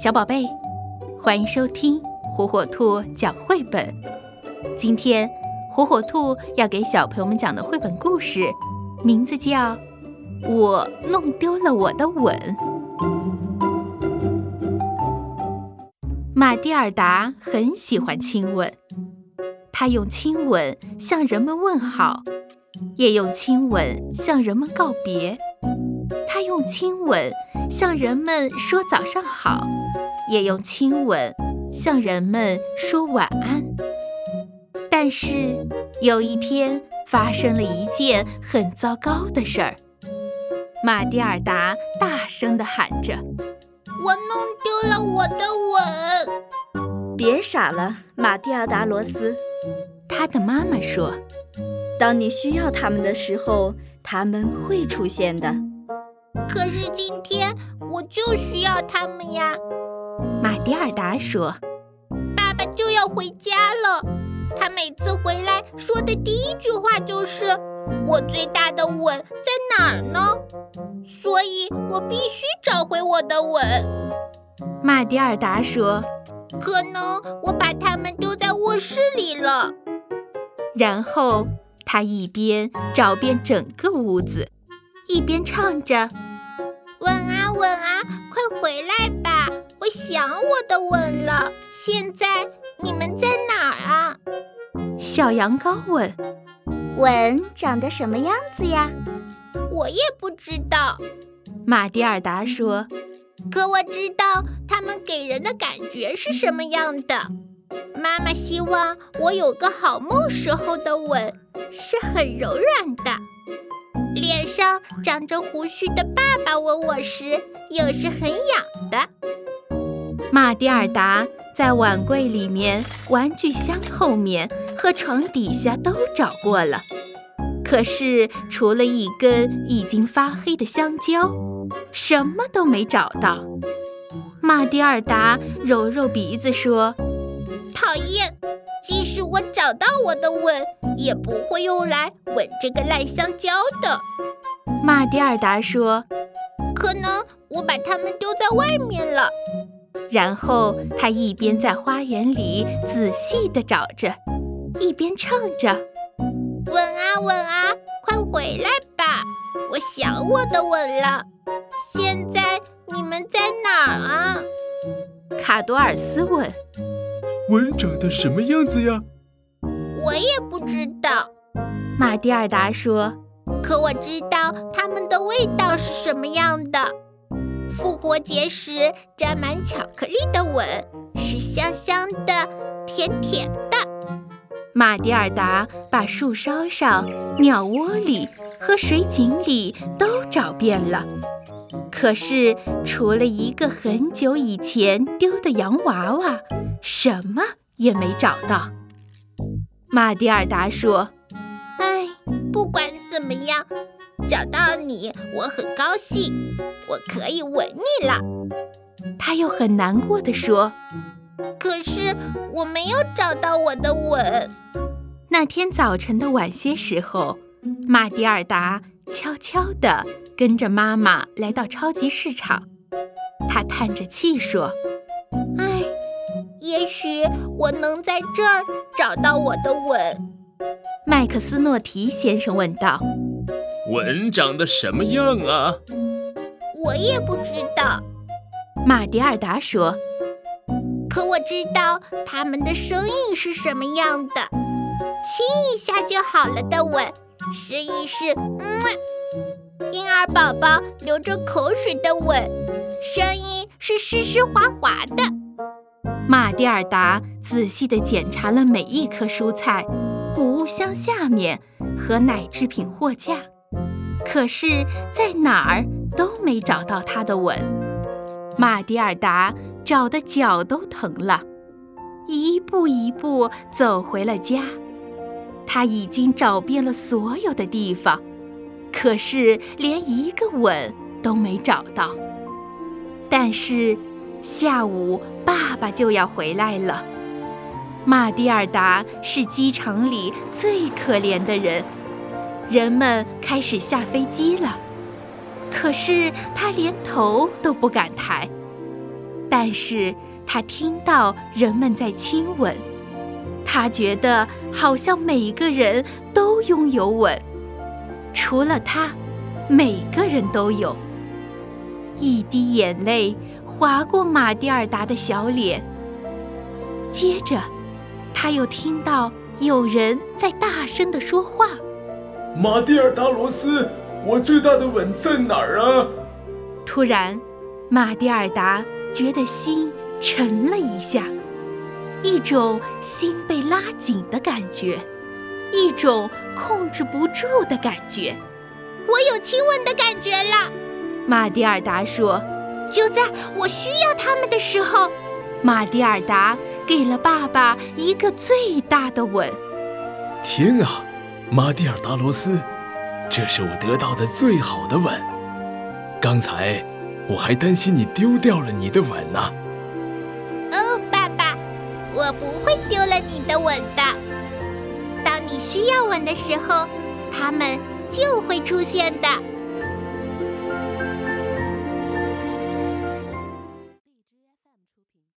小宝贝，欢迎收听火火兔讲绘本。今天，火火兔要给小朋友们讲的绘本故事，名字叫《我弄丢了我的吻》。马蒂尔达很喜欢亲吻，他用亲吻向人们问好，也用亲吻向人们告别。他用亲吻向人们说早上好。也用亲吻向人们说晚安。但是有一天发生了一件很糟糕的事儿，马蒂尔达大声地喊着：“我弄丢了我的吻！”别傻了，马蒂尔达罗斯。他的妈妈说：“当你需要他们的时候，他们会出现的。”可是今天我就需要他们呀。马蒂尔达说：“爸爸就要回家了，他每次回来说的第一句话就是‘我最大的吻在哪儿呢？’所以我必须找回我的吻。”马迪尔达说：“可能我把它们丢在卧室里了。”然后他一边找遍整个屋子，一边唱着：“我的吻了，现在你们在哪儿啊？小羊羔问。吻长得什么样子呀？我也不知道。马蒂尔达说。可我知道它们给人的感觉是什么样的。妈妈希望我有个好梦时候的吻是很柔软的。脸上长着胡须的爸爸吻我时，又是很痒的。马蒂尔达在碗柜里面、玩具箱后面和床底下都找过了，可是除了一根已经发黑的香蕉，什么都没找到。马蒂尔达揉揉鼻子说：“讨厌！即使我找到我的吻，也不会用来吻这个烂香蕉的。”马蒂尔达说：“可能我把它们丢在外面了。”然后他一边在花园里仔细地找着，一边唱着：“吻啊吻啊，快回来吧！我想我的吻了。现在你们在哪儿啊？”卡多尔斯问：“吻长得什么样子呀？”我也不知道。马蒂尔达说：“可我知道它们的味道是什么样的。”复活节时沾满巧克力的吻是香香的、甜甜的。马蒂尔达把树梢上、鸟窝里和水井里都找遍了，可是除了一个很久以前丢的洋娃娃，什么也没找到。马蒂尔达说：“哎，不管怎么样。”找到你，我很高兴，我可以吻你了。他又很难过的说：“可是我没有找到我的吻。”那天早晨的晚些时候，马蒂尔达悄悄地跟着妈妈来到超级市场。他叹着气说：“唉，也许我能在这儿找到我的吻。”麦克斯诺提先生问道。吻长得什么样啊？我也不知道。马蒂尔达说：“可我知道它们的声音是什么样的。亲一下就好了的吻，试一试。嗯，婴儿宝宝流着口水的吻，声音是湿湿滑滑的。”马蒂尔达仔细地检查了每一颗蔬菜、谷物箱下面和奶制品货架。可是，在哪儿都没找到他的吻。马蒂尔达找的脚都疼了，一步一步走回了家。他已经找遍了所有的地方，可是连一个吻都没找到。但是，下午爸爸就要回来了。马蒂尔达是机场里最可怜的人。人们开始下飞机了，可是他连头都不敢抬。但是他听到人们在亲吻，他觉得好像每个人都拥有吻，除了他，每个人都有。一滴眼泪划过马蒂尔达的小脸，接着，他又听到有人在大声地说话：“马蒂尔达罗斯，我最大的吻在哪儿啊？”突然，马蒂尔达觉得心沉了一下，一种心被拉紧的感觉，一种控制不住的感觉。我有亲吻的感觉了。马蒂尔达说：“就在我需要他们的时候，马蒂尔达给了爸爸一个最大的吻。天啊，马蒂尔达罗斯，这是我得到的最好的吻。刚才我还担心你丢掉了你的吻呢。哦，爸爸，我不会丢了你的吻的。当你需要吻的时候，他们就会出现的。”